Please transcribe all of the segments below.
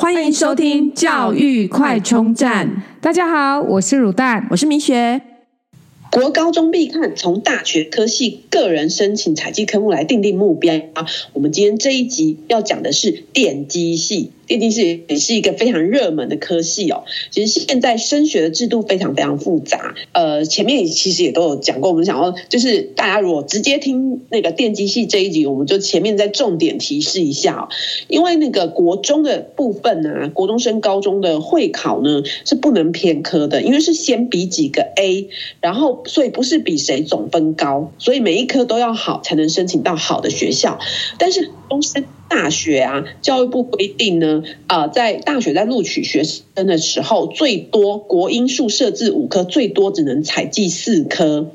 欢迎收听教育快充站。大家好，我是乳蛋，我是明雪。国高中必看，从大学科系个人申请采集科目来定定目标。我们今天这一集要讲的是电机系。电机系也是一个非常热门的科系哦。其实现在升学的制度非常非常复杂。呃，前面其实也都有讲过。我们想要就是大家如果直接听那个电机系这一集，我们就前面再重点提示一下哦。因为那个国中的部分呢、啊，国中升高中的会考呢是不能偏科的，因为是先比几个 A，然后所以不是比谁总分高，所以每一科都要好才能申请到好的学校。但是中升大学啊，教育部规定呢，啊、在大学在录取学生的时候，最多国英数设置五科，最多只能采计四科。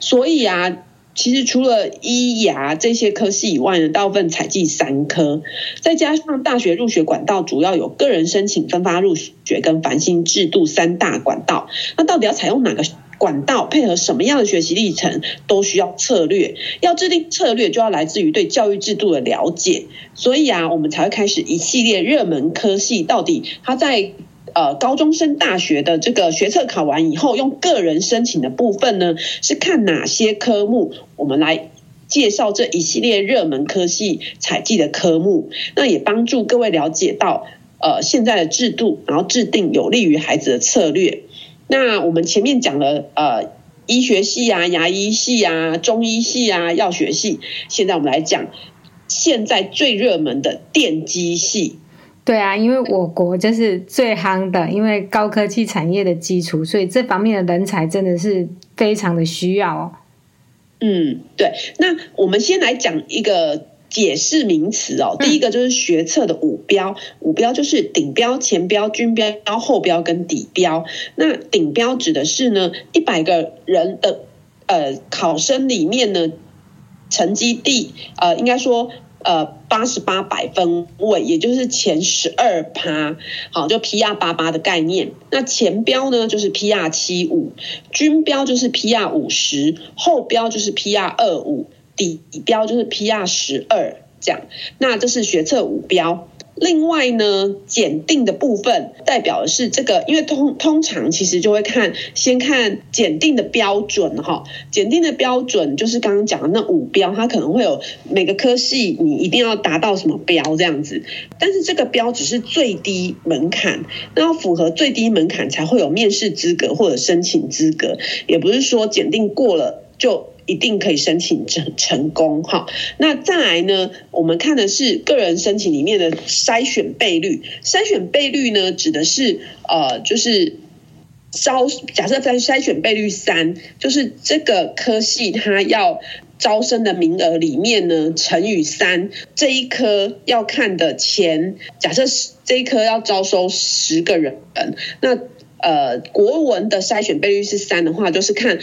所以啊，其实除了医牙这些科系以外呢，大部分采计三科。再加上大学入学管道主要有个人申请、分发入学跟繁星制度三大管道。那到底要采用哪个？管道配合什么样的学习历程都需要策略，要制定策略就要来自于对教育制度的了解，所以啊，我们才会开始一系列热门科系，到底他在呃高中升大学的这个学测考完以后，用个人申请的部分呢，是看哪些科目？我们来介绍这一系列热门科系采计的科目，那也帮助各位了解到呃现在的制度，然后制定有利于孩子的策略。那我们前面讲了呃医学系啊、牙医系啊、中医系啊、药学系，现在我们来讲现在最热门的电机系。对啊，因为我国就是最夯的，因为高科技产业的基础，所以这方面的人才真的是非常的需要哦。嗯，对。那我们先来讲一个。解释名词哦，第一个就是学测的五标，五标就是顶标、前标、均标、后标跟底标。那顶标指的是呢，一百个人的呃考生里面呢，成绩第呃应该说呃八十八百分位，也就是前十二趴，好，就 PR 八八的概念。那前标呢就是 PR 七五，均标就是 PR 五十，后标就是 PR 二五。底标就是 PR 十二这样，那这是学测五标。另外呢，检定的部分代表的是这个，因为通通常其实就会看先看检定的标准哈。检定的标准就是刚刚讲的那五标，它可能会有每个科系你一定要达到什么标这样子。但是这个标只是最低门槛，那要符合最低门槛才会有面试资格或者申请资格，也不是说检定过了就。一定可以申请成成功哈。那再来呢？我们看的是个人申请里面的筛选倍率。筛选倍率呢，指的是呃，就是招假设在筛选倍率三，就是这个科系它要招生的名额里面呢，乘以三，这一科要看的前，假设这一科要招收十个人，那。呃，国文的筛选倍率是三的话，就是看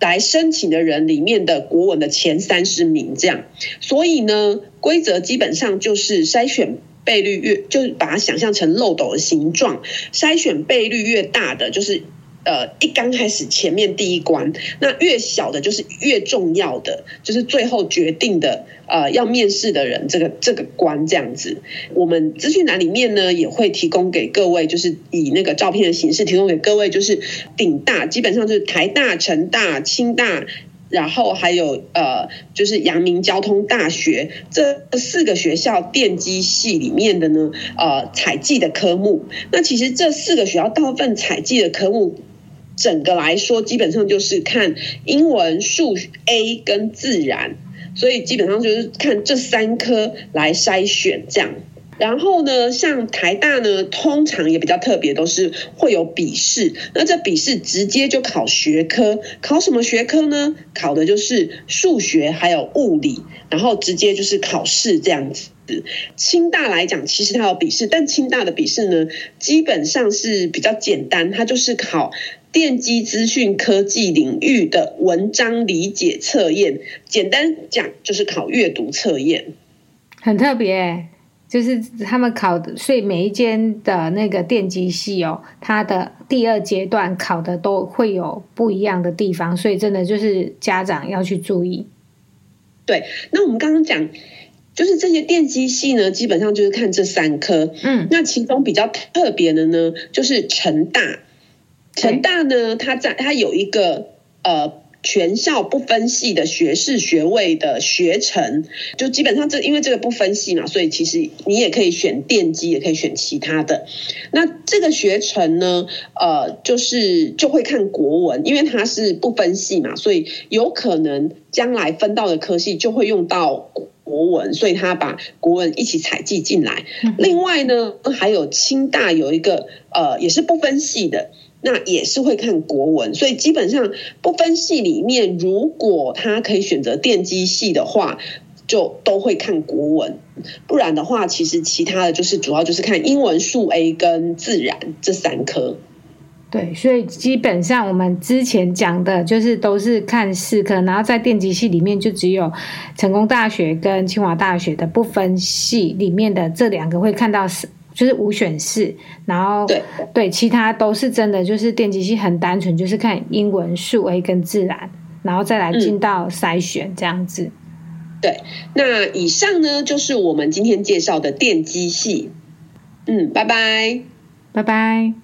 来申请的人里面的国文的前三十名这样。所以呢，规则基本上就是筛选倍率越，就是把它想象成漏斗的形状，筛选倍率越大的就是。呃，一刚开始前面第一关，那越小的就是越重要的，就是最后决定的，呃，要面试的人这个这个关这样子。我们资讯栏里面呢也会提供给各位，就是以那个照片的形式提供给各位，就是顶大基本上就是台大、成大、清大，然后还有呃就是阳明交通大学这四个学校电机系里面的呢，呃，采计的科目。那其实这四个学校大部分采计的科目。整个来说，基本上就是看英文、数 A 跟自然，所以基本上就是看这三科来筛选这样。然后呢，像台大呢，通常也比较特别，都是会有笔试。那这笔试直接就考学科，考什么学科呢？考的就是数学还有物理，然后直接就是考试这样子。清大来讲，其实它有笔试，但清大的笔试呢，基本上是比较简单，它就是考。电机资讯科技领域的文章理解测验，简单讲就是考阅读测验，很特别，就是他们考的，所以每一间的那个电机系哦，它的第二阶段考的都会有不一样的地方，所以真的就是家长要去注意。对，那我们刚刚讲。就是这些电机系呢，基本上就是看这三科。嗯，那其中比较特别的呢，就是成大。成大呢，它在它有一个呃。全校不分系的学士学位的学程，就基本上这因为这个不分系嘛，所以其实你也可以选电机，也可以选其他的。那这个学程呢，呃，就是就会看国文，因为它是不分系嘛，所以有可能将来分到的科系就会用到国文，所以他把国文一起采计进来。另外呢，还有清大有一个呃，也是不分系的。那也是会看国文，所以基本上不分系里面，如果他可以选择电机系的话，就都会看国文。不然的话，其实其他的就是主要就是看英文、数 A 跟自然这三科。对，所以基本上我们之前讲的就是都是看四科，然后在电机系里面就只有成功大学跟清华大学的不分系里面的这两个会看到四。就是五选四，然后对对，其他都是真的，就是电机系很单纯，就是看英文、数 A 跟自然，然后再来进到筛选这样子。对，那以上呢就是我们今天介绍的电机系。嗯，拜拜，拜拜。